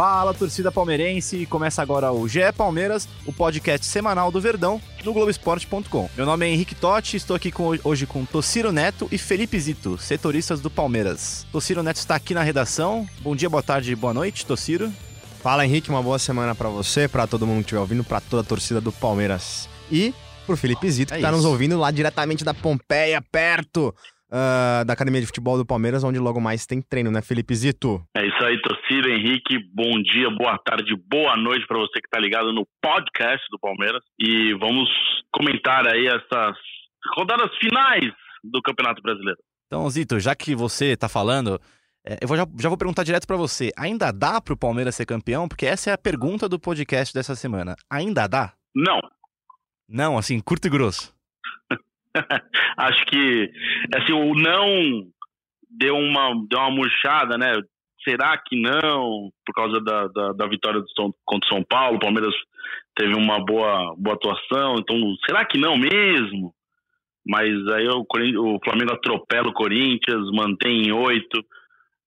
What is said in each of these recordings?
Fala, torcida palmeirense! Começa agora o GE Palmeiras, o podcast semanal do Verdão, no Globoesporte.com. Meu nome é Henrique Totti, estou aqui com- hoje com Tociro Neto e Felipe Zito, setoristas do Palmeiras. Tociro Neto está aqui na redação. Bom dia, boa tarde, boa noite, Tociro. Fala Henrique, uma boa semana pra você, pra todo mundo que estiver ouvindo, pra toda a torcida do Palmeiras. E pro Felipe Zito, É que tá isso. nos ouvindo lá diretamente da Pompeia, perto ah, da Academia de Futebol do Palmeiras, onde logo mais tem treino, né, Felipe Zito? É isso aí, torcida. Henrique, bom dia, boa tarde, boa noite para você que está ligado no podcast do Palmeiras. E vamos comentar aí essas rodadas finais do Campeonato Brasileiro. Então, Zito, já que você tá falando, é, eu vou- já, já vou perguntar direto pra você. Ainda dá pro Palmeiras ser campeão? Porque essa é a pergunta do podcast dessa semana. Ainda dá? Não, Não, assim, curto e grosso. acho que assim, o não deu uma, deu uma murchada, né? Será que não? Por causa da, da, da vitória do São, contra o São Paulo, o Palmeiras teve uma boa, boa atuação, então será que não mesmo? Mas aí o, o Flamengo atropela o Corinthians, mantém em oito,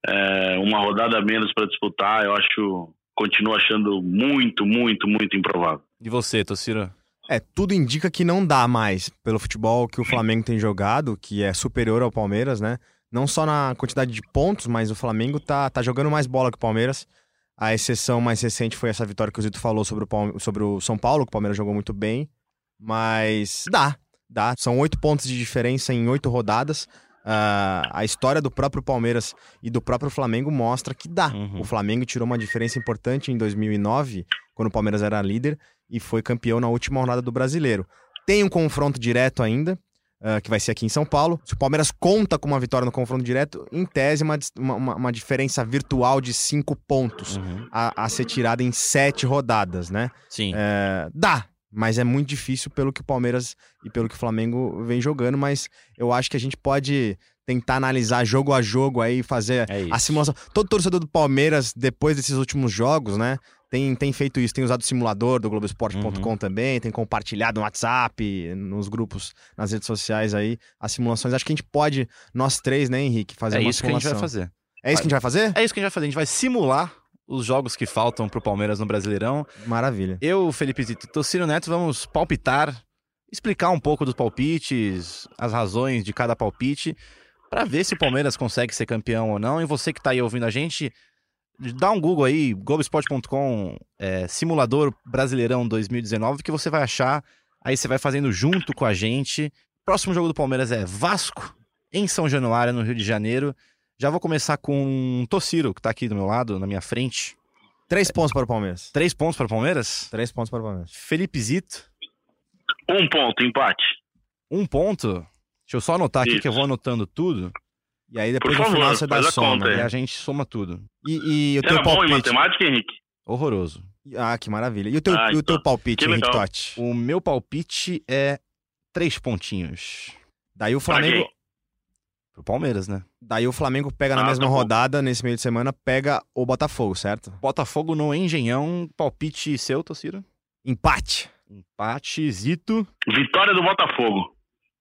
é, uma rodada menos para disputar, eu acho, continuo achando muito, muito, muito improvável. E você, Tociro? É, tudo indica que não dá mais pelo futebol que o Flamengo tem jogado, que é superior ao Palmeiras, né? Não só na quantidade de pontos, mas o Flamengo tá, tá jogando mais bola que o Palmeiras. A exceção mais recente foi essa vitória que o Zito falou sobre o, Palme- sobre o São Paulo, que o Palmeiras jogou muito bem. Mas dá, dá. São oito pontos de diferença em oito rodadas. Ah, a história do próprio Palmeiras e do próprio Flamengo mostra que dá. Uhum. O Flamengo tirou uma diferença importante em 2009, quando o Palmeiras era líder, e foi campeão na última rodada do Brasileiro. Tem um confronto direto ainda, ah, que vai ser aqui em São Paulo. Se o Palmeiras conta com uma vitória no confronto direto, em tese, uma, uma, uma- diferença virtual de cinco pontos Uhum. a, a ser tirada em sete rodadas, né? Sim. É, dá, mas é muito difícil pelo que o Palmeiras e pelo que o Flamengo vem jogando, mas eu acho que a gente pode tentar analisar jogo a jogo aí, fazer É a simulação. Todo torcedor do Palmeiras, depois desses últimos jogos, né, tem, tem feito isso, tem usado o simulador do Globoesporte.com Uhum. também, tem compartilhado no WhatsApp, nos grupos, nas redes sociais aí, as simulações. Acho que a gente pode, nós três, né, Henrique, fazer É uma isso que a gente vai simulação. fazer. É isso que a gente vai fazer? É isso que a gente vai fazer. A gente vai simular os jogos que faltam pro Palmeiras no Brasileirão. Maravilha. Eu, Felipe Zito e Tociro Neto vamos palpitar, explicar um pouco dos palpites, as razões de cada palpite, pra ver se o Palmeiras consegue ser campeão ou não. E você que tá aí ouvindo a gente, dá um Google aí, Globoesporte.com, é, Simulador Brasileirão 2019, que você vai achar. Aí você vai fazendo junto com a gente. Próximo jogo do Palmeiras é Vasco, em São Januário, no Rio de Janeiro. Já vou começar com o Tociro, que tá aqui do meu lado, na minha frente. Três pontos para o Palmeiras. Três pontos para o Palmeiras. Três pontos para o Palmeiras. Felipe Zito, Um ponto, empate. um ponto. Deixa eu só anotar aqui Isso. que eu vou anotando tudo. E aí depois Por no favor, final você dá a soma. conta. E a gente soma tudo. E, e o Você teu era bom em palpite? matemática, Henrique? Horroroso. Ah, que maravilha. E o teu, Ah, e o teu então. palpite, Que Henrique. Totti? O meu palpite é três pontinhos. Daí o Flamengo? Pro Palmeiras, né? daí o Flamengo pega na Ah, mesma tá bom. rodada, nesse meio de semana, pega o Botafogo, certo? Botafogo no Engenhão. Palpite seu, Tociro? Empate. Empate, Zito. Vitória do Botafogo.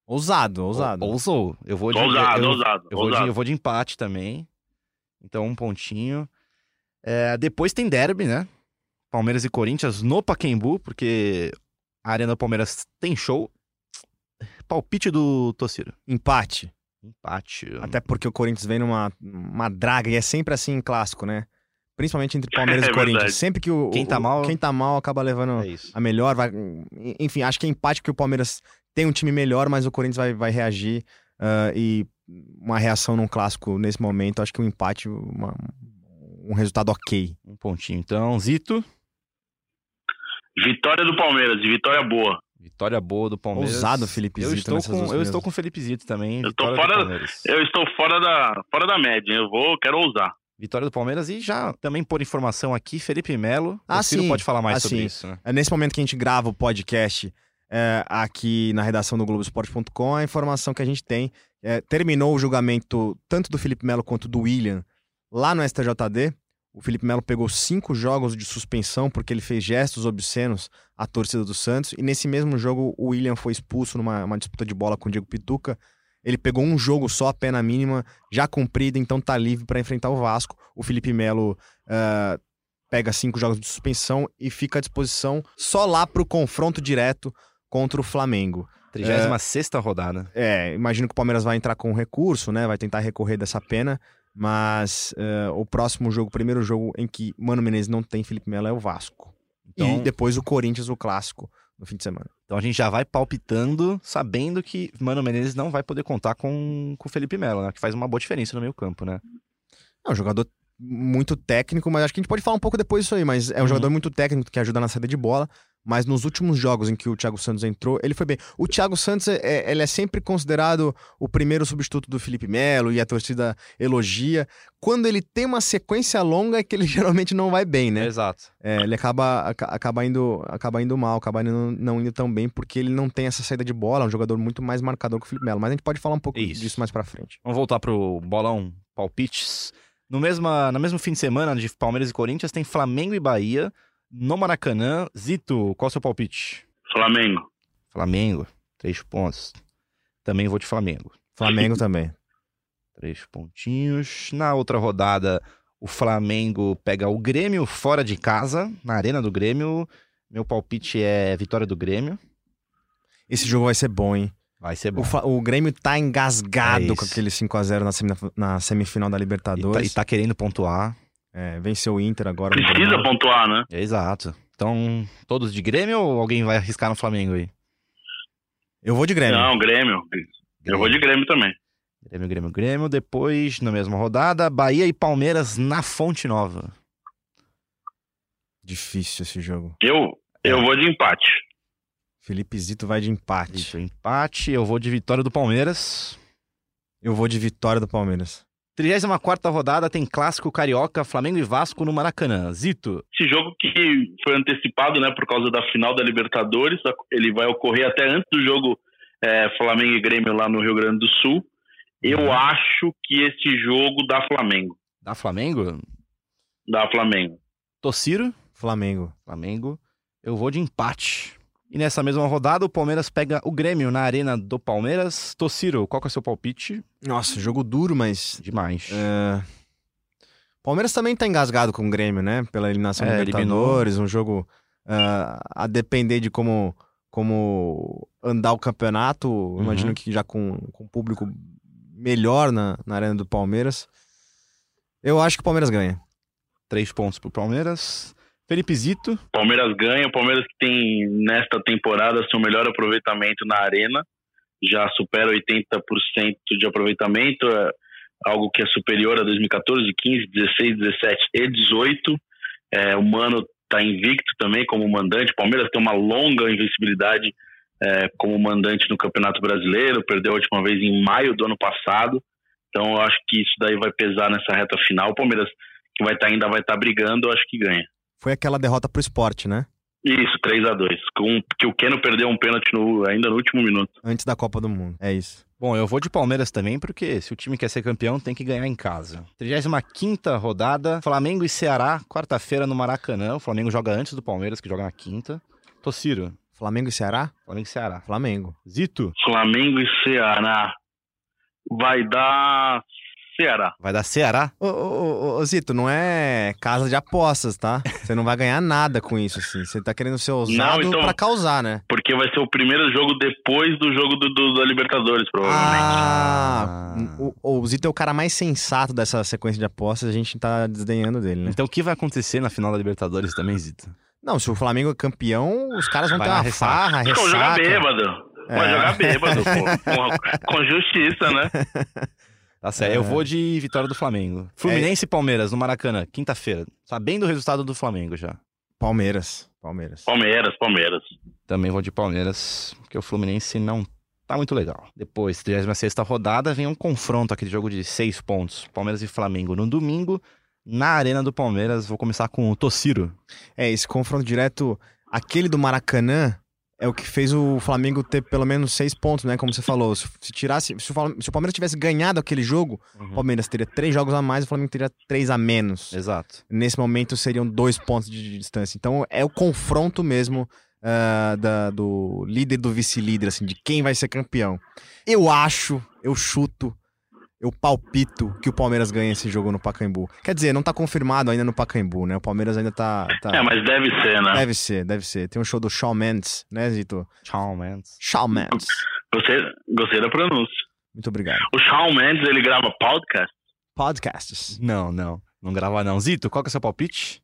Ousado, ousado. Ousou. Eu vou de, Ousado, eu, ousado, eu vou de, ousado. eu vou de empate também. Então, um pontinho. É, depois tem derby, né? Palmeiras e Corinthians no Paquembu, porque a Arena do Palmeiras tem show. Palpite do Tociro. Empate. Empate. Até porque o Corinthians vem numa uma draga, e é sempre assim em clássico, né? Principalmente entre Palmeiras É e Corinthians. verdade. Sempre que o, Quem tá o- mal- quem tá mal acaba levando É isso. a melhor. Vai, enfim, acho que é empate porque o Palmeiras tem um time melhor, mas o Corinthians vai, vai reagir. ah, e uma reação num clássico nesse momento, acho que um empate, uma- um resultado ok. Um pontinho. Então, Zito. Vitória do Palmeiras, e vitória boa. Vitória boa do Palmeiras. Ousado, Felipe eu Zito, Estou nessas com, eu estou com o Felipe Zito também. Eu tô vitória fora-. Eu estou fora da, fora da média, eu vou, quero ousar. Vitória do Palmeiras e já também por informação aqui, Felipe Melo. Ah, o Ciro sim. pode falar mais Ah, sobre sim. isso. Né? É nesse momento que a gente grava o podcast é, aqui na redação do Globoesporte.com, a informação que a gente tem é, terminou o julgamento tanto do Felipe Melo quanto do William lá no STJD. O Felipe Melo pegou cinco jogos de suspensão porque ele fez gestos obscenos à torcida do Santos. E nesse mesmo jogo, o William foi expulso numa uma disputa de bola com o Diego Pituca. Ele pegou um jogo só, a pena mínima, já cumprida, então tá livre para enfrentar o Vasco. O Felipe Melo ah, pega cinco jogos de suspensão e fica à disposição só lá pro confronto direto contra o Flamengo. 36 rodada. É, imagino que o Palmeiras vai entrar com um recurso, né? Vai tentar recorrer dessa pena. Mas eh, o próximo jogo, o primeiro jogo em que Mano Menezes não tem Felipe Melo é o Vasco. Então- E depois o Corinthians, o clássico, no fim de semana. Então a gente já vai palpitando, sabendo que Mano Menezes não vai poder contar com com o Felipe Melo, né? Que faz uma boa diferença no meio campo, né? É um jogador muito técnico, mas acho que a gente pode falar um pouco depois disso aí. Mas é um Uhum. jogador muito técnico que ajuda na saída de bola. Mas nos últimos jogos em que o Thiago Santos entrou, ele foi bem. O Thiago Santos é, é- ele é sempre considerado o primeiro substituto do Felipe Melo e a torcida elogia. Quando ele tem uma sequência longa, é que ele geralmente não vai bem, né? Exato. É, ele acaba, aca- acaba, indo, acaba indo mal, acaba indo, não indo tão bem, porque ele não tem essa saída de bola, é um jogador muito mais marcador que o Felipe Melo. Mas a gente pode falar um pouco Isso. disso mais pra frente. Vamos voltar pro bolão palpites. No, mesma, no mesmo fim de semana de Palmeiras e Corinthians, tem Flamengo e Bahia no Maracanã. Zito, qual é o seu palpite? Flamengo. Flamengo, três pontos. Também vou de Flamengo. Flamengo também. Três pontinhos. Na outra rodada, o Flamengo pega o Grêmio fora de casa, na arena do Grêmio. Meu palpite é vitória do Grêmio. Esse jogo vai ser bom, hein? Vai ser bom. O, o Grêmio tá engasgado É com aquele 5x0 na, semi- na semifinal da E tá, Libertadores. e tá querendo pontuar. É, venceu o Inter agora. Precisa pontuar, né? Exato. Então, todos de Grêmio ou alguém vai arriscar no Flamengo aí? Eu vou de Grêmio. Não, Grêmio. Eu vou de Grêmio também. Grêmio, Grêmio, Grêmio. Depois, na mesma rodada, Bahia e Palmeiras na Fonte Nova. Difícil esse jogo. Eu, eu É. vou de empate. Felipe Zito vai de empate. Isso, empate. Eu vou de vitória do Palmeiras. Eu vou de vitória do Palmeiras. 34 rodada tem clássico carioca, Flamengo e Vasco no Maracanã. Zito, Esse jogo que foi antecipado, né, por causa da final da Libertadores, ele vai ocorrer até antes do jogo é, Flamengo e Grêmio lá no Rio Grande do Sul. Eu Uhum. acho que esse jogo dá Flamengo. da Flamengo? Dá Flamengo. Tociro, Flamengo. Flamengo. Eu vou de empate. E nessa mesma rodada, o Palmeiras pega o Grêmio na arena do Palmeiras. Tociro, qual que é o seu palpite? Nossa, jogo duro, mas. Demais. é, Palmeiras também tá engasgado com o Grêmio, né? Pela eliminação É, da Libertadores. Um jogo ah, a depender de como, como andar o campeonato. Uhum. Imagino que já com, com público melhor na, na arena do Palmeiras. Eu acho que o Palmeiras ganha. Três pontos pro Palmeiras. Felipe Zito, Palmeiras ganha, o Palmeiras que tem nesta temporada seu melhor aproveitamento na arena, já supera 80% de aproveitamento, é algo que é superior a 2014, 15, 16, 17 e 18. É, o Mano está invicto também como mandante. O Palmeiras tem uma longa invencibilidade é, como mandante no Campeonato Brasileiro, perdeu a última vez em maio do ano passado. Então eu acho que isso daí vai pesar nessa reta final. O Palmeiras que vai estar ainda vai estar brigando, eu acho que ganha. Foi aquela derrota pro esporte, né? Isso, 3 a 2 com, Que o Keno perdeu um pênalti no- ainda no último minuto. Antes da Copa do Mundo. É isso. Bom, eu vou de Palmeiras também, porque se o time quer ser campeão, tem que ganhar em casa. 35 rodada, Flamengo e Ceará, quarta-feira no Maracanã. O Flamengo joga antes do Palmeiras, que joga na quinta. Tociro, Flamengo e Ceará? Flamengo e Ceará. Flamengo. Zito, Flamengo e Ceará. Vai dar Ceará. vai dar Ceará? Ô, ô, ô, ô, Zito, não é casa de apostas, tá? Você não vai ganhar nada com isso, assim. Você tá querendo ser ousado Não, então- pra causar, né? Porque vai ser o primeiro jogo depois do jogo do, do- da Libertadores, provavelmente. Ah, Ah. o, o Zito é o cara mais sensato dessa sequência de apostas, a gente tá desdenhando dele, né? Então o que vai acontecer na final da Libertadores também, Zito? Não, se o Flamengo é campeão, os caras vão Vai ter uma ressaca. farra, Vão jogar ressaca. bêbado. Vai É. jogar bêbado, pô. Com, com justiça, né? Tá certo, É. eu vou de vitória do Flamengo. Fluminense e Palmeiras no Maracanã, quinta-feira. Sabendo o resultado do Flamengo já. Palmeiras, Palmeiras. Palmeiras, Palmeiras. Também vou de Palmeiras, porque o Fluminense não tá muito legal. Depois, 36 rodada, vem um confronto, aquele jogo de seis pontos. Palmeiras e Flamengo no domingo, na Arena do Palmeiras. Vou começar com o Tociro. É, esse confronto direto, aquele do Maracanã, é o que fez o Flamengo ter pelo menos seis pontos, né? Como você falou. Se, se tirasse. Se o, se o Palmeiras tivesse ganhado aquele jogo, o Palmeiras teria três jogos a mais, o Flamengo teria três a menos. Exato. Nesse momento seriam dois pontos de, de distância. Então é o confronto mesmo ah, da- do líder e do vice-líder, assim, de quem vai ser campeão. Eu acho, eu chuto, eu palpito que o Palmeiras ganha esse jogo no Pacaembu. Quer dizer, não tá confirmado ainda no Pacaembu, né? O Palmeiras ainda tá. tá- É, mas deve ser, né? Deve ser, deve ser. Tem um show do Shawn Mendes, né, Zito? Tchau, man. Shawn Mendes. Gostei, gostei da pronúncia. Muito obrigado. O Shawn Mendes, ele grava podcast? Podcasts. Não, não. Não grava não. Zito, qual que é o seu palpite?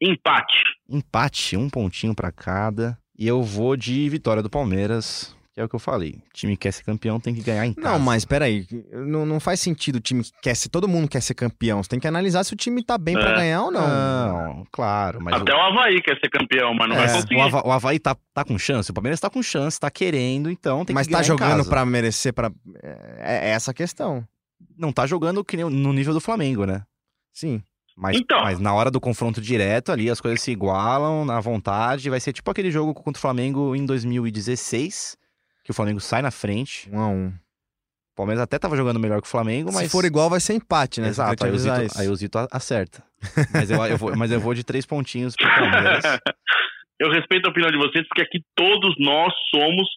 Empate. Empate, um pontinho pra cada. E eu vou de vitória do Palmeiras, que é o que eu falei. O time que quer ser campeão tem que ganhar em casa. Não, mas peraí. Não, não faz sentido o time que quer ser. Todo mundo quer ser campeão. Você tem que analisar se o time tá bem pra É. ganhar ou não. Não, claro, mas Até o, o Havaí quer ser campeão, mas não vai É, conseguir. o, Hava- o Havaí tá, tá com chance, o Palmeiras tá com chance, tá querendo, então tem Mas que tá ganhar em jogando casa. pra merecer, pra. É, é essa a questão. Não tá jogando que nem no nível do Flamengo, né? Sim. Mas, Então. mas na hora do confronto direto ali, as coisas se igualam na vontade. Vai ser tipo aquele jogo contra o Flamengo em 2016, que o Flamengo sai na frente. Um a um. O Palmeiras até tava jogando melhor que o Flamengo, mas. Se for igual, vai ser empate, né? Exato, aí o, Zito, aí o Zito acerta. Mas eu, eu vou, mas eu vou de três pontinhos pro Palmeiras. Eu respeito a opinião de vocês, porque aqui todos nós somos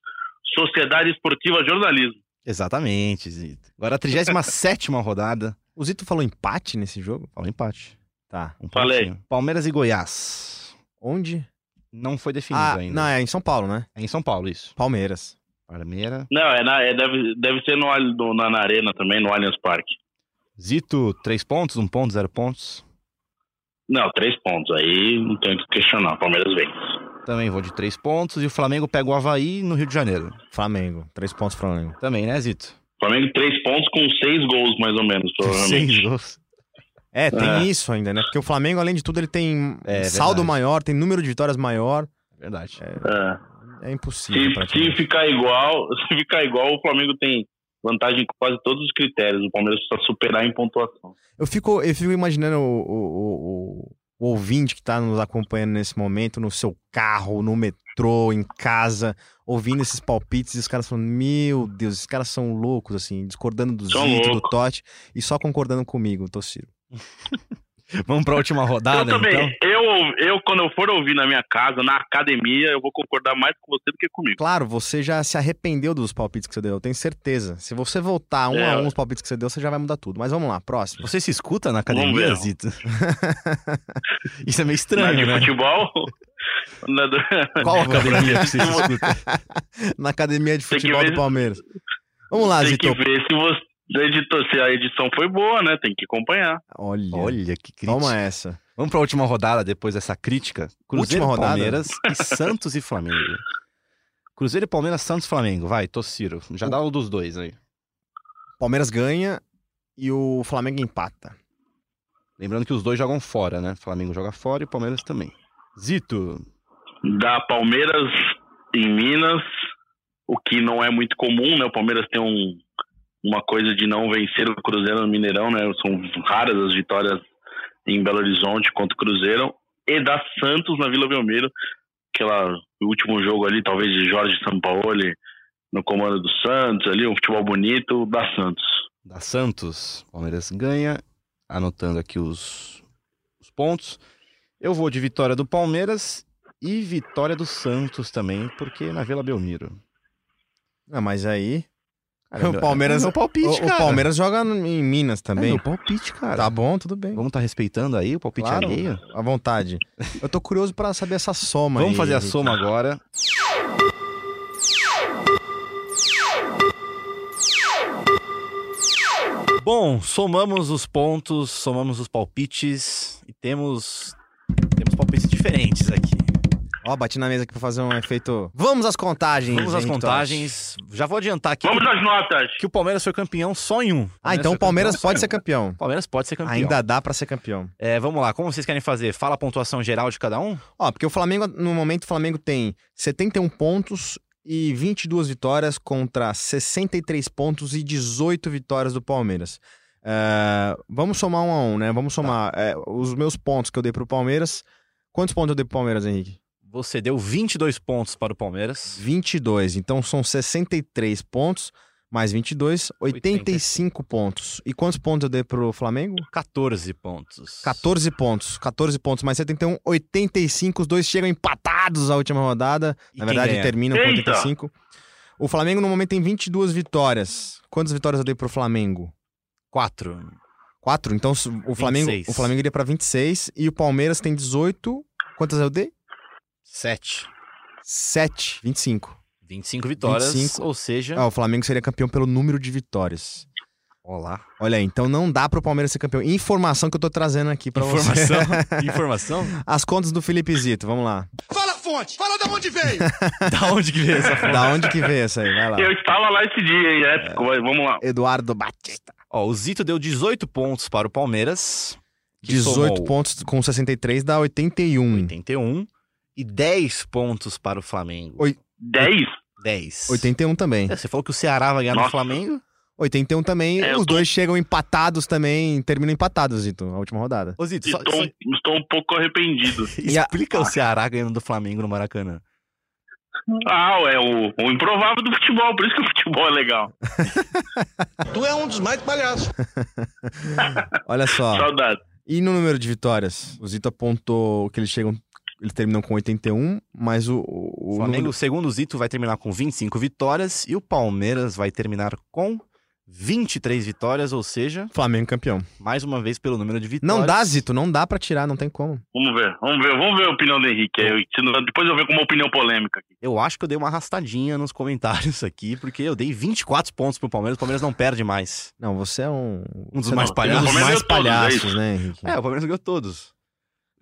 Sociedade Esportiva Jornalismo. Exatamente, Zito. Agora a 37 rodada. O Zito falou empate nesse jogo? Fala um empate. Tá. Um Falei. pontinho. Palmeiras e Goiás. Onde? Não foi definido Ah, ainda. não, é em São Paulo, né? É em São Paulo, isso. Palmeiras. Palmeiras. Não, é, na- é- deve, deve ser no, no- na, na Arena também, no Allianz Parque. Zito, três pontos, um ponto, zero pontos. Não, três pontos. Aí não tem o que questionar. Palmeiras vence. Também vou de três pontos. E o Flamengo pega o Havaí no Rio de Janeiro. Flamengo. Três pontos Flamengo. Também, né, Zito? Flamengo três pontos com seis gols, mais ou menos, provavelmente. Seis gols. É, tem É. isso ainda, né? Porque o Flamengo, além de tudo, ele tem É, saldo verdade. maior, tem número de vitórias maior. Verdade. É. É impossível. Se, se praticamente. ficar igual, se ficar igual, o Flamengo tem vantagem em quase todos os critérios. O Palmeiras precisa superar em pontuação. Eu fico, eu fico imaginando o, o, o- o ouvinte que tá nos acompanhando nesse momento, no seu carro, no metrô, em casa, ouvindo esses palpites e os caras falando: Meu Deus, esses caras são loucos, assim, discordando do São Zito, do. Totti e só concordando comigo, Tossiro. Vamos pra última rodada, eu também. então? Eu, eu, quando eu for ouvir na minha casa, na academia, eu vou concordar mais com você do que comigo. Claro, você já se arrependeu dos palpites que você deu, eu tenho certeza. Se você voltar um É. a um os palpites que você deu, você já vai mudar tudo. Mas vamos lá, próximo. Você se escuta na Vamos academia, ver. Zito? Isso é meio Na estranho, de né? futebol. na do- Qual academia que você se escuta? Na academia de Tem futebol ver- do Palmeiras. Vamos lá, Tem Zito. que ver se você editou, se a edição foi boa, né? Tem que acompanhar. Olha, Olha que crítica. toma essa. Vamos pra última rodada depois dessa crítica. Cruzeiro, Última rodada? Palmeiras e Santos e Flamengo. Cruzeiro e Palmeiras, Santos e Flamengo. Vai, Tossiro. Já dá o dos dois aí. Palmeiras ganha e o Flamengo empata. Lembrando que os dois jogam fora, né? Flamengo joga fora e o Palmeiras também. Zito. Da Palmeiras em Minas, o que não é muito comum, né? O Palmeiras tem um, uma coisa de não vencer o Cruzeiro no Mineirão, né? São raras as vitórias em Belo Horizonte contra o Cruzeiro. E da Santos na Vila Belmiro, aquela o último jogo ali, talvez de Jorge Sampaoli no comando do Santos, ali, um futebol bonito da Santos. Da Santos. Palmeiras ganha. Anotando aqui os, os pontos. Eu vou de vitória do Palmeiras e vitória do Santos também, porque na Vila Belmiro. Ah, mas aí. O Palmeiras- é meu palpite, o, o cara. Palmeiras joga em Minas É também. meu palpite, cara. Tá bom, tudo bem. Vamos estar respeitando aí o palpite Claro, alheio? à vontade. Eu tô curioso pra saber essa soma Vamos aí, fazer a soma agora. Bom, somamos os pontos, somamos os palpites e temos temos palpites diferentes aqui. Ó, bati na mesa aqui pra fazer um efeito. Vamos às contagens. Vamos às Henrique contagens. Já vou adiantar aqui Vamos às notas! que o Palmeiras foi campeão só em um. Ah, então o Palmeiras pode ser campeão. O Palmeiras pode ser campeão. Ainda dá pra ser campeão. É, vamos lá, como vocês querem fazer? Fala a pontuação geral de cada um? Ó, porque o Flamengo, no momento, o Flamengo tem 71 pontos e 22 vitórias contra 63 pontos e 18 vitórias do Palmeiras. É, vamos somar um a um, né? Vamos somar é, os meus pontos que eu dei pro Palmeiras. Quantos pontos eu dei pro Palmeiras, Henrique? Você deu 22 pontos para o Palmeiras. 22. Então são 63 pontos, mais 22, 85 pontos. E quantos pontos eu dei pro Flamengo? 14 pontos. 14 pontos. 14 pontos mais 71, 85. Os dois chegam empatados à última rodada. E Na verdade, ganha? terminam com Eita! 85. O Flamengo no momento tem 22 vitórias. Quantas vitórias eu dei pro Flamengo? 4. 4. Então o Flamengo, 26. o Flamengo iria pra 26 e o Palmeiras tem 18. Quantas eu dei? 7. 7, 25. 25 vitórias, 25. ou seja... Ah, o Flamengo seria campeão pelo número de vitórias. Olá. Olha aí, então não dá pro Palmeiras ser campeão. Informação que eu tô trazendo aqui pra Informação. você. Informação? As contas do Felipe Zito, vamos lá. Fala fonte, fala de onde veio. da onde que veio essa foto? Da onde que veio essa aí? Vai lá. Eu estava lá esse dia, hein? Épico, mas vamos lá. Eduardo Batista. Ó, o Zito deu 18 pontos para o Palmeiras. que 18 somou pontos com 63 dá 81. 81. E 10 pontos para o Flamengo. Oi. 10? 10. 81 também. É, Você falou que o Ceará vai ganhar no Nossa. Flamengo? 81 também. É, Os tô- dois chegam empatados também, terminam empatados, Zito, a última rodada. Ô, Zito, só, Estou, só- estou um pouco arrependido. E a- explica o Ceará ganhando do Flamengo no Maracanã. Ah, é o, o improvável do futebol, por isso que o futebol é legal. tu é um dos mais palhaços. Olha só. Saudade. E no número de vitórias? O Zito apontou que eles chegam. Eles terminam com 81, mas o. O, O Flamengo, segundo o Zito, vai terminar com 25 vitórias e o Palmeiras vai terminar com 23 vitórias, ou seja, número- Flamengo campeão. mais uma vez pelo número de vitórias. Não dá, Zito, não dá pra tirar, não tem como. Vamos ver, vamos ver, vamos ver a opinião do Henrique. não- Depois eu ver com uma opinião polêmica aqui. Eu acho que eu dei uma arrastadinha nos comentários aqui, porque eu dei 24 pontos pro Palmeiras, o Palmeiras não perde mais. Não, você é um. Um dos você mais não- palhaços. Um dos mais todos, é palhaços, isso? né, Henrique? É, o Palmeiras ganhou todos.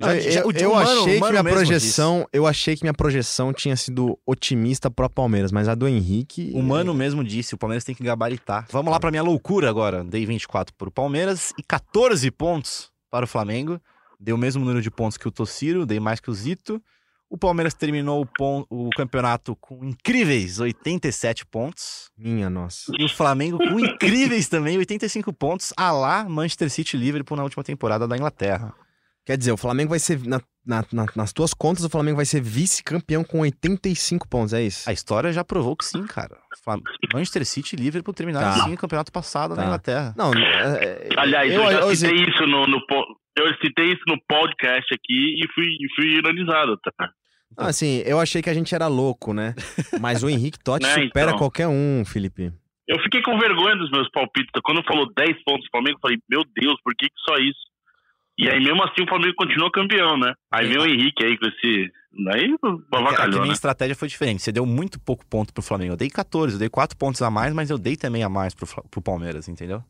Ah, Já- já- eu o- eu o Mano- achei o que Mano minha projeção, eu achei que minha projeção tinha sido otimista pro Palmeiras, mas a do Henrique. disse. O Mano mesmo disse, o Palmeiras tem que gabaritar. Vamos lá pra minha loucura agora. Dei 24 pro Palmeiras e 14 pontos para o Flamengo. Dei o mesmo número de pontos que o Tociro, dei mais que o Zito. O Palmeiras terminou o, o campeonato com incríveis 87 pontos. Minha nossa. E o Flamengo com incríveis também 85 pontos, a lá Manchester City Liverpool na última temporada da Inglaterra. Quer dizer, o Flamengo vai ser. na- na- na- nas tuas contas, o Flamengo vai ser vice-campeão com 85 pontos, é isso? A história já provou que sim, cara. Flam- Manchester City e Liverpool terminaram Tá. sim o campeonato passado Tá. na Inglaterra. Não, é, é, Aliás, eu, já eu- citei isso no, no eu citei isso no podcast aqui e fui, fui ironizado, tá? Não, assim, eu achei que a gente era louco, né? Mas o Henrique Totti Né, supera então. qualquer um, Felipe. Eu fiquei com vergonha dos meus palpites. Quando falou 10 pontos do Flamengo, eu falei, meu Deus, por que, que só isso? E aí, mesmo assim, o Flamengo continuou campeão, né? Aí vem o Henrique aí com esse. É que a avacalhou, minha né? estratégia foi diferente. Você deu muito pouco ponto pro Flamengo. Eu dei 14, eu dei 4 pontos a mais, mas eu dei também a mais pro, pro Palmeiras, entendeu?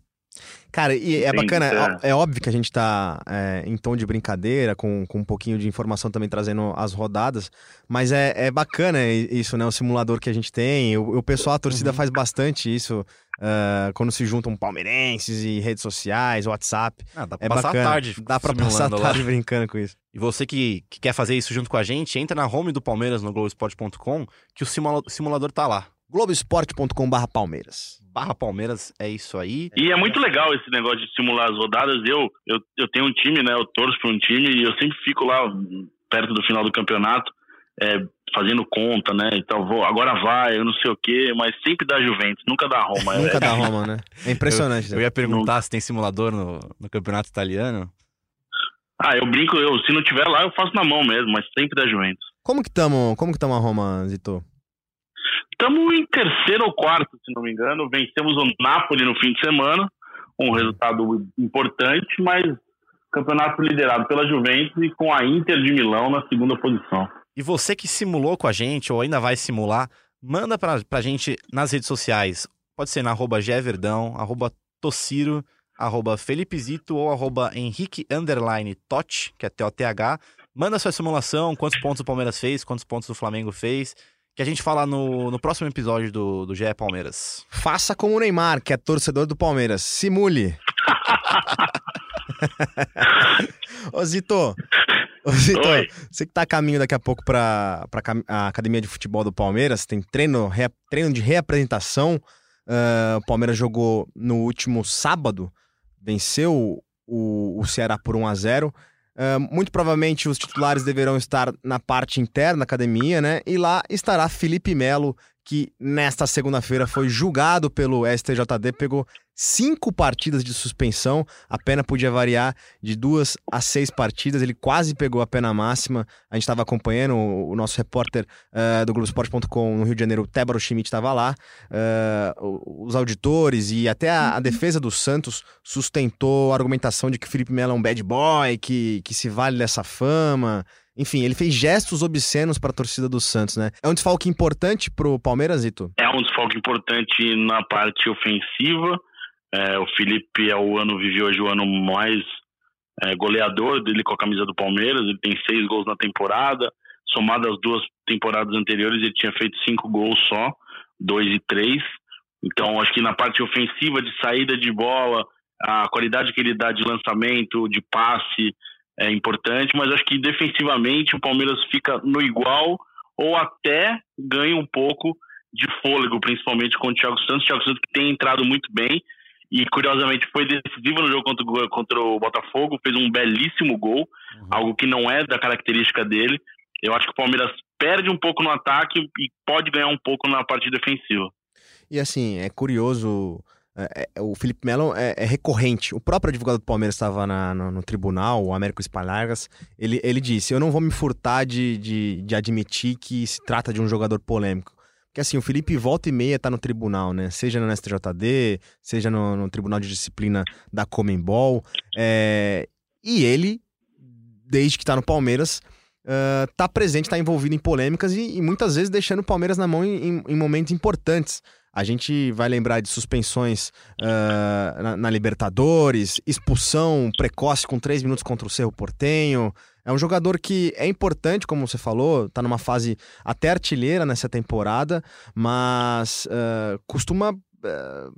Cara, e é bacana, é. é. é óbvio que a gente tá é, em tom de brincadeira, com, com um pouquinho de informação também trazendo as rodadas, mas é, é bacana isso, né? O simulador que a gente tem. O, o pessoal, a torcida Uhum. faz bastante isso ah, quando se juntam palmeirenses e redes sociais, WhatsApp. Ah, dá pra É passar bacana. a tarde Dá pra passar a simulando lá. tarde brincando com isso. E você que, que quer fazer isso junto com a gente, entra na home do Palmeiras no Globoesporte.com que o simula- simulador tá lá. Globoesporte.com.br Palmeiras. Barra Palmeiras, é isso aí. E é muito legal esse negócio de simular as rodadas. Eu, eu, eu tenho um time, né? Eu torço para um time e eu sempre fico lá perto do final do campeonato, é, fazendo conta, né? Então, vou, agora vai, eu não sei o quê, mas sempre dá Juventus, nunca dá Roma. Nunca é, dá Roma, né? É impressionante. Eu ia perguntar se tem simulador no, no campeonato italiano. Ah, eu brinco, eu, se não tiver lá, eu faço na mão mesmo, mas sempre dá Juventus. Como que tamo, como que tamo a Roma, Zito? Estamos em terceiro ou quarto, se não me engano. Vencemos o Napoli no fim de semana, um resultado importante, mas campeonato liderado pela Juventus e com a Inter de Milão na segunda posição. E você que simulou com a gente ou ainda vai simular, manda pra, pra gente nas redes sociais. Pode ser na arroba Geverdão, arroba Tociro, arroba ou arroba Henrique Underline Tot, que é T-O-T-H. Manda sua simulação, quantos pontos o Palmeiras fez, quantos pontos o Flamengo fez, que a gente fala no, no próximo episódio do, do GE Palmeiras. Faça como o Neymar, que é torcedor do Palmeiras. Simule. Ô, Zito. Ô, Zito, Oi. você que tá a caminho daqui a pouco pra, pra a academia de futebol do Palmeiras, tem treino, rea- treino de reapresentação. Ah, o Palmeiras jogou no último sábado. venceu o, o Ceará por 1 a 0 Uh, muito provavelmente os titulares deverão estar na parte interna da academia, né? E lá estará Felipe Melo, que nesta segunda-feira foi julgado pelo STJD, pegou cinco partidas de suspensão, a pena podia variar de duas a seis partidas, ele quase pegou a pena máxima, a gente estava acompanhando, o, nosso repórter uh, do Globoesporte.com no Rio de Janeiro, Tébaro Schmidt, estava lá, uh, os auditores e até a, a, defesa do Santos sustentou a argumentação de que Felipe Melo é um bad boy, que, que se vale dessa fama, enfim, ele fez gestos obscenos para a torcida do Santos, né? É um desfalque importante pro Palmeiras, Ito? É um desfalque importante na parte ofensiva. É, o Felipe é o ano vive hoje o ano mais é, goleador dele com a camisa do Palmeiras. Ele tem seis gols na temporada. Somado às duas temporadas anteriores, ele tinha feito cinco gols só, dois e três. Então, acho que na parte ofensiva, de saída de bola, a qualidade que ele dá de lançamento, de passe, é importante, mas acho que defensivamente o Palmeiras fica no igual ou até ganha um pouco de fôlego, principalmente com o Thiago Santos. O Thiago Santos que tem entrado muito bem e curiosamente foi decisivo no jogo contra, contra o Botafogo, fez um belíssimo gol, uhum. algo que não é da característica dele. Eu acho que o Palmeiras perde um pouco no ataque e pode ganhar um pouco na parte defensiva. E assim, é curioso é, é, o Felipe Melo é, é, recorrente. O próprio advogado do Palmeiras estava no, no, tribunal, o Américo Espalhagas. Ele, ele disse: Eu não vou me furtar de, de, de, admitir que se trata de um jogador polêmico. Porque assim, o Felipe volta e meia tá no tribunal, né? Seja no STJD, seja no, no Tribunal de Disciplina da Comembol. É, e ele, desde que tá no Palmeiras, uh, tá presente, tá envolvido em polêmicas e, e, muitas vezes deixando o Palmeiras na mão em, em momentos importantes. A gente vai lembrar de suspensões uh, na, na, Libertadores, expulsão precoce com três minutos contra o Cerro Portenho. É um jogador que é importante, como você falou, tá numa fase até artilheira nessa temporada, mas uh, costuma uh,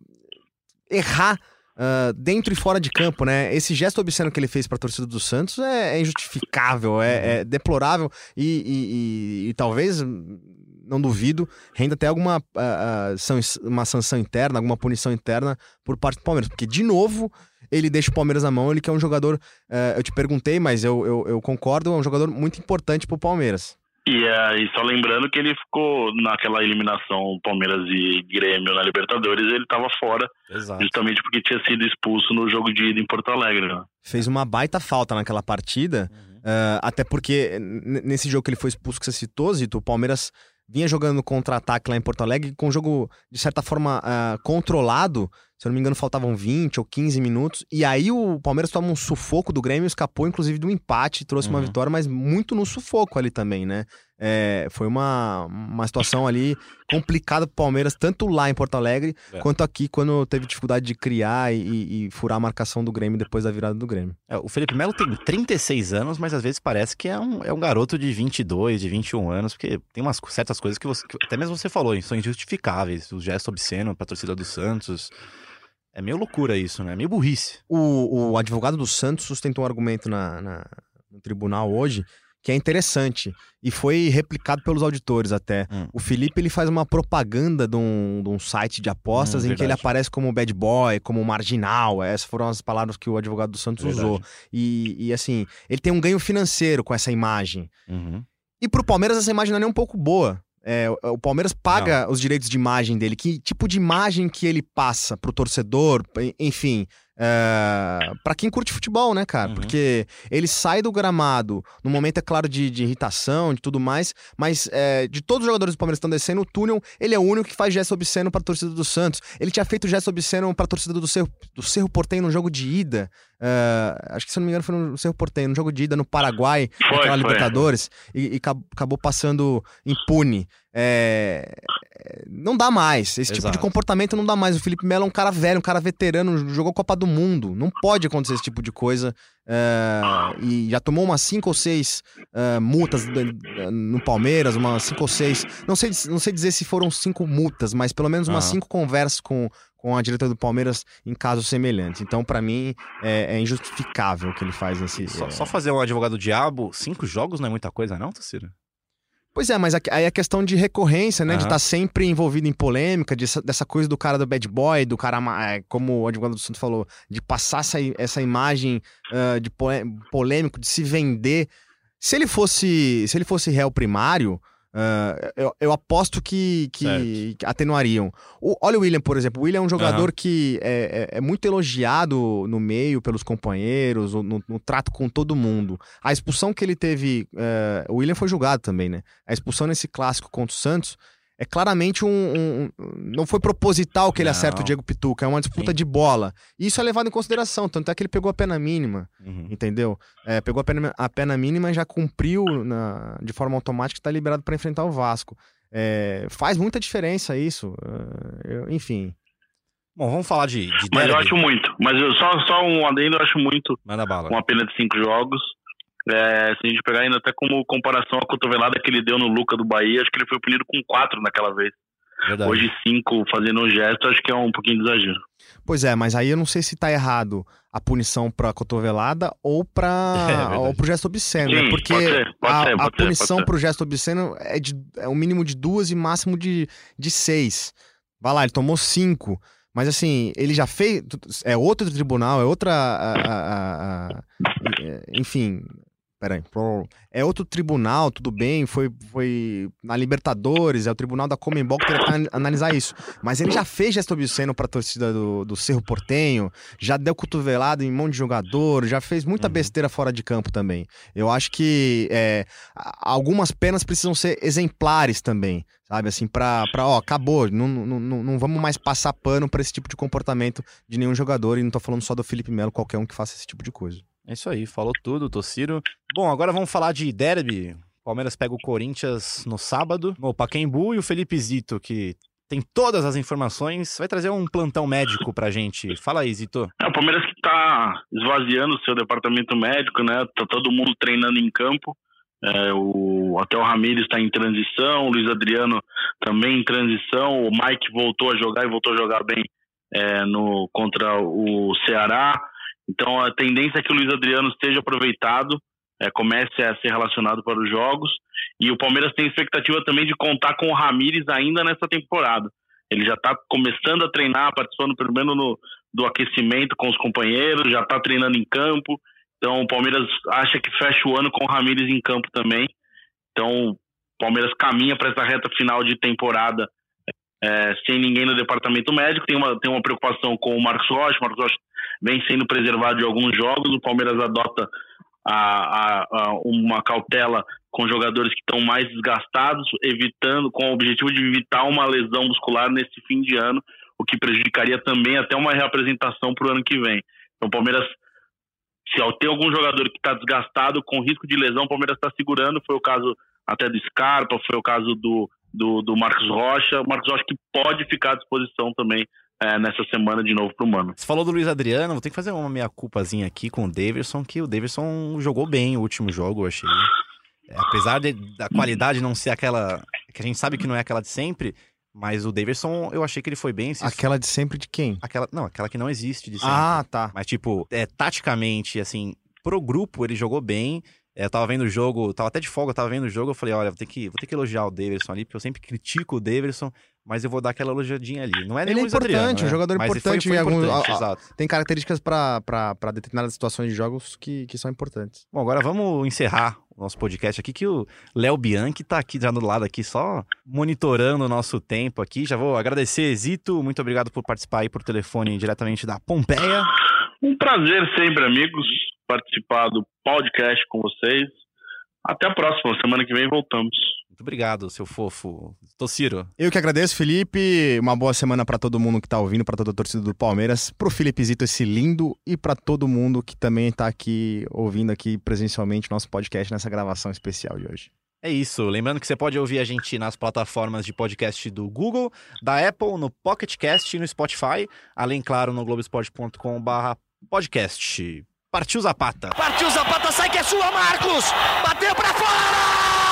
errar Uh, dentro e fora de campo, né? Esse gesto obsceno que ele fez para a torcida do Santos é, é injustificável, é, é deplorável e, e, e, e, talvez não duvido, renda até alguma uh, uma sanção interna, alguma punição interna por parte do Palmeiras. Porque, de novo, ele deixa o Palmeiras na mão, ele que é um jogador. Uh, eu te perguntei, mas eu, eu, eu, concordo, é um jogador muito importante pro Palmeiras. E, uh, e só lembrando que ele ficou naquela eliminação Palmeiras e Grêmio na Libertadores, ele estava fora, Exato. justamente porque tinha sido expulso no jogo de ida em Porto Alegre. Né? Fez uma baita falta naquela partida, uhum. uh, até porque nesse jogo que ele foi expulso que você citou, Zito, o Palmeiras vinha jogando contra-ataque lá em Porto Alegre, com um jogo, de certa forma, uh, controlado. Se eu não me engano, faltavam 20 ou 15 minutos. E aí o Palmeiras toma um sufoco do Grêmio, escapou, inclusive, do empate, trouxe uhum. uma vitória, mas muito no sufoco ali também, né? É, foi uma, uma situação ali complicada pro Palmeiras, tanto lá em Porto Alegre, é. quanto aqui, quando teve dificuldade de criar e, e, furar a marcação do Grêmio depois da virada do Grêmio. É, o Felipe Melo tem 36 anos, mas às vezes parece que é um, é um garoto de 22, de 21 anos, porque tem umas certas coisas que, você, que até mesmo você falou, são injustificáveis. O gesto obsceno pra torcida do Santos. É meio loucura isso, né? É meio burrice. O, o advogado do Santos sustentou um argumento na, na no tribunal hoje que é interessante e foi replicado pelos auditores até. Hum. O Felipe ele faz uma propaganda de um, de um site de apostas hum, em verdade. que ele aparece como bad boy, como marginal. Essas foram as palavras que o advogado do Santos verdade. usou. E, e, assim, ele tem um ganho financeiro com essa imagem. Uhum. E pro Palmeiras essa imagem não é nem um pouco boa. É, o Palmeiras paga não. os direitos de imagem dele. Que tipo de imagem que ele passa pro torcedor, enfim. É, para quem curte futebol, né, cara? Uhum. Porque ele sai do gramado no momento, é claro, de, de irritação, de tudo mais, mas é, de todos os jogadores do Palmeiras que estão descendo o túnel, ele é o único que faz gesto obsceno pra torcida do Santos. Ele tinha feito gesto obsceno pra torcida do Cerro, do Cerro Portenho no jogo de ida. Uh, acho que se eu não me engano foi no Cerro Portenho, no jogo de ida no Paraguai, foi, naquela foi. Libertadores, e, e, acabou passando impune. É, não dá mais. Esse Exato. tipo de comportamento não dá mais. O Felipe Melo é um cara velho, um cara veterano, jogou Copa do Mundo. Não pode acontecer esse tipo de coisa. Uh, e já tomou umas cinco ou seis uh, multas no Palmeiras, umas cinco ou seis. Não sei, não sei dizer se foram cinco multas, mas pelo menos umas uhum. cinco conversas com, com a diretoria do Palmeiras em casos semelhantes. Então, para mim, é, é, injustificável o que ele faz nesse. Só, é... só fazer um advogado diabo, cinco jogos não é muita coisa, não, Tociro? Pois é, mas aí é questão de recorrência, né? De Aham. estar sempre envolvido em polêmica, dessa, dessa coisa do cara do bad boy, do cara, é, como o advogado do Santos falou, de passar essa, essa imagem ah, de polê- polêmico, de se vender. Se ele fosse, se ele fosse réu primário, ah, eu, eu aposto que, que, que atenuariam. O- olha o William, por exemplo. O William é um jogador que é, é- é muito elogiado no meio pelos companheiros, no, no trato com todo mundo. A expulsão que ele teve. eh, o William foi julgado também, né? A expulsão nesse clássico contra o Santos é claramente um. um- um- não foi proposital que ele Não. acerta o Diego Pituca, é uma disputa Sim. de bola. E isso é levado em consideração, tanto é que ele pegou a pena mínima, Uhum. entendeu? É, pegou a pena, a pena mínima e já cumpriu na- de forma automática e está liberado para enfrentar o Vasco. É, faz muita diferença isso. eh, eu- enfim. Bom, vamos falar de, de Mas eu acho muito. Mas eu, só, só um adendo, eu acho muito Manda bala. uma pena de cinco jogos. É, se a gente pegar ainda até como comparação a cotovelada que ele deu no Luca do Bahia, acho que ele foi punido com quatro naquela vez. Verdade. Hoje cinco fazendo um gesto, acho que é um pouquinho de exagero. Pois é, mas aí eu não sei se tá errado a punição pra cotovelada ou para É ou pro gesto obsceno, Sim, né? Porque pode ser, pode a, ser, a punição ser. pro gesto obsceno é, de, é um mínimo de duas e máximo de, de seis. Vai lá, ele tomou cinco. Mas assim, ele já fez. É outro tribunal, é outra. a- a- a- a- é, enfim. Peraí. É outro tribunal, tudo bem, foi, foi na Libertadores, é o tribunal da Comembol que terá que an- analisar isso. Mas ele já fez gesto obsceno pra torcida do, do Cerro Portenho, já deu cotovelado em um monte de jogador, já fez muita Uhum. besteira fora de campo também. Eu acho que é, algumas penas precisam ser exemplares também, sabe? Assim, pra, pra ó, acabou, não, não, não, não vamos mais passar pano pra esse tipo de comportamento de nenhum jogador, e não tô falando só do Felipe Melo, qualquer um que faça esse tipo de coisa. É isso aí, falou tudo, Tociro. Bom, agora vamos falar de derby. Palmeiras pega o Corinthians no sábado. O Paquembu e o Felipe Zito, que tem todas as informações, vai trazer um plantão médico pra gente. Fala aí, Zito. É, o Palmeiras que está esvaziando o seu departamento médico, né? Tá todo mundo treinando em campo. É, o, até o Ramires está em transição, o Luiz Adriano também em transição, o Mike voltou a jogar e voltou a jogar bem é, no, contra o Ceará. Então a tendência é que o Luiz Adriano esteja aproveitado, é, comece a ser relacionado para os jogos. E o Palmeiras tem expectativa também de contar com o Ramires ainda nessa temporada. Ele já está começando a treinar, participando pelo menos no, do aquecimento com os companheiros, já está treinando em campo. Então o Palmeiras acha que fecha o ano com o Ramires em campo também. Então o Palmeiras caminha para essa reta final de temporada é, sem ninguém no departamento médico. Tem uma, tem uma preocupação com o Marcos Rocha. O Marcos Rocha vem sendo preservado de alguns jogos. O Palmeiras adota a, a, a uma cautela com jogadores que estão mais desgastados, evitando, com o objetivo de evitar uma lesão muscular nesse fim de ano, o que prejudicaria também até uma reapresentação para o ano que vem. Então, o Palmeiras, se ter algum jogador que está desgastado, com risco de lesão, o Palmeiras está segurando. Foi o caso até do Scarpa, foi o caso do, do, do Marcos Rocha. O Marcos Rocha que pode ficar à disposição também é, nessa semana de novo para o Mano. Você falou do Luiz Adriano, vou ter que fazer uma meia culpazinha aqui com o Davidson, que o Davidson jogou bem o último jogo, eu achei. É, apesar de- da qualidade não ser aquela. que a gente sabe que não é aquela de sempre, mas o Davidson, eu achei que ele foi bem. Aquela de sempre de quem? aquela não, aquela que não existe de sempre. Ah, tá. Mas, tipo, é, taticamente, assim, pro grupo ele jogou bem. É, eu tava vendo o jogo, tava até de folga, eu tava vendo o jogo, eu falei, olha, vou ter que, vou ter que elogiar o Davidson ali, porque eu sempre critico o Davidson, mas eu vou dar aquela elogiadinha ali. Não é nem Ele é Luiz Adriano, importante, um né? jogador Mas importante Foi, foi em alguns- importante, a- a- exato. Tem características pra determinadas situações de jogos que, que são importantes. Bom, agora vamos encerrar o nosso podcast aqui, que o Léo Bianchi tá aqui já do lado aqui, só monitorando o nosso tempo aqui. Já vou agradecer, Zito, muito obrigado por participar aí por telefone diretamente da Pompeia. Um prazer sempre, amigos, participar do podcast com vocês. Até a próxima, semana que vem voltamos. Muito obrigado, seu fofo. Tociro. Eu que agradeço, Felipe. Uma boa semana pra todo mundo que tá ouvindo, pra toda a torcida do Palmeiras, pro Felipe Zito esse lindo e pra todo mundo que também tá aqui ouvindo aqui presencialmente o nosso podcast nessa gravação especial de hoje. É isso. Lembrando que você pode ouvir a gente nas plataformas de podcast do Google, da Apple, no Pocket Cast e no Spotify, além, claro, no globesport.com.br podcast. Partiu Zapata! Partiu Zapata, sai que é sua, Marcos! Bateu pra fora!